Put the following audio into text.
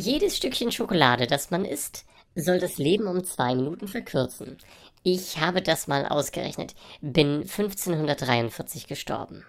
Jedes Stückchen Schokolade, das man isst, soll das Leben um zwei Minuten verkürzen. Ich habe das mal ausgerechnet, bin 1543 gestorben.